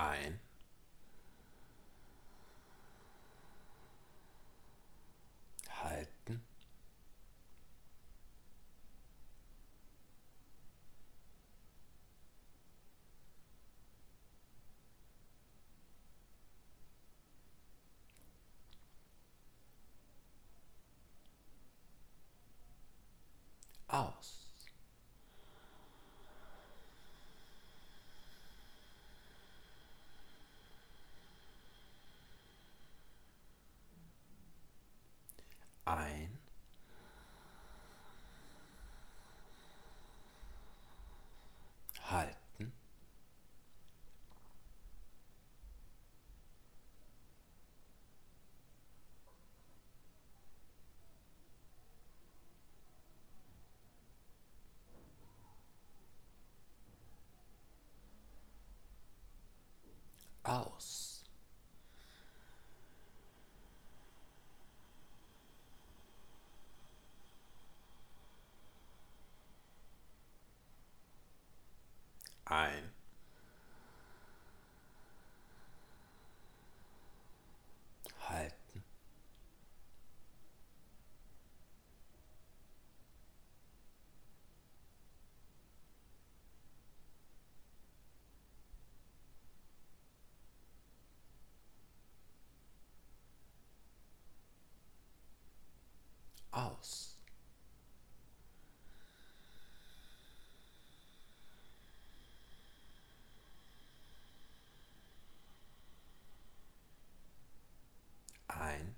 Ein. Halten. Aus. Ein. Halten. Aus. Ein. Halten. Aus. Ein.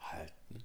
Halten.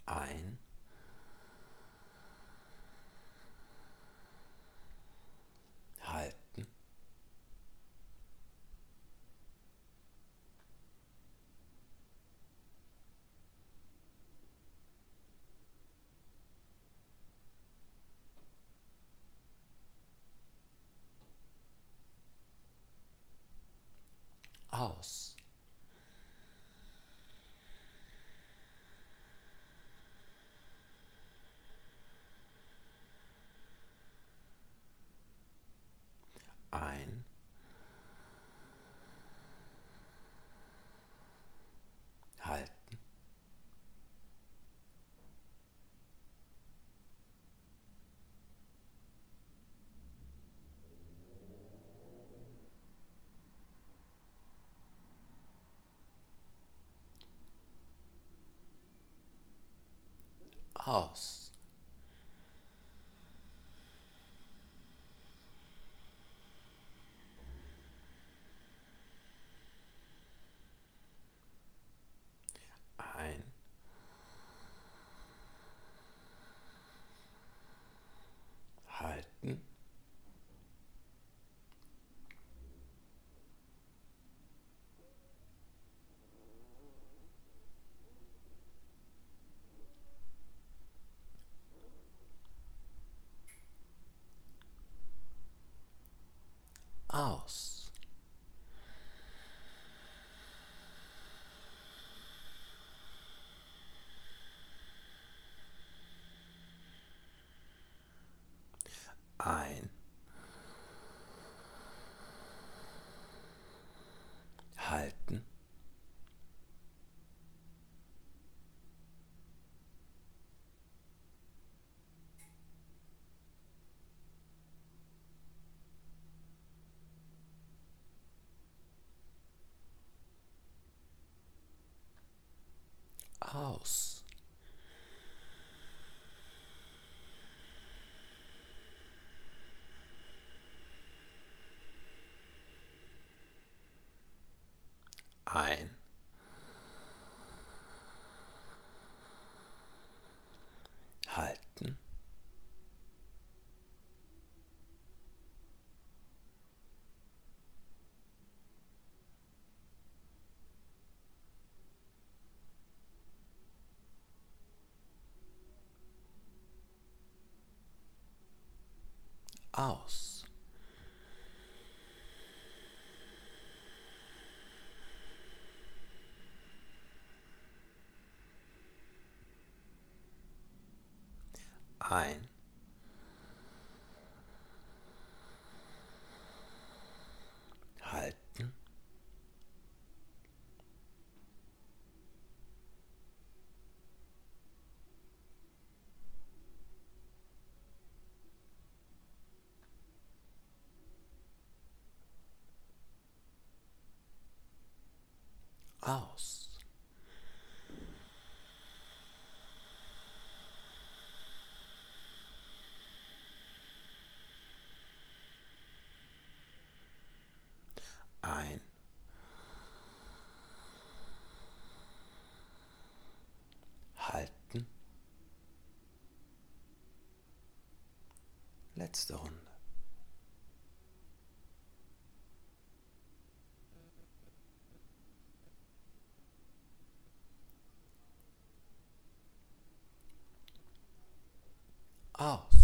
Ein. Halten. Aus. aus. Aus. Ein. Halten. Aus. Ein. Halten. Aus. Ein. Halten. Letzte Runde. Aus.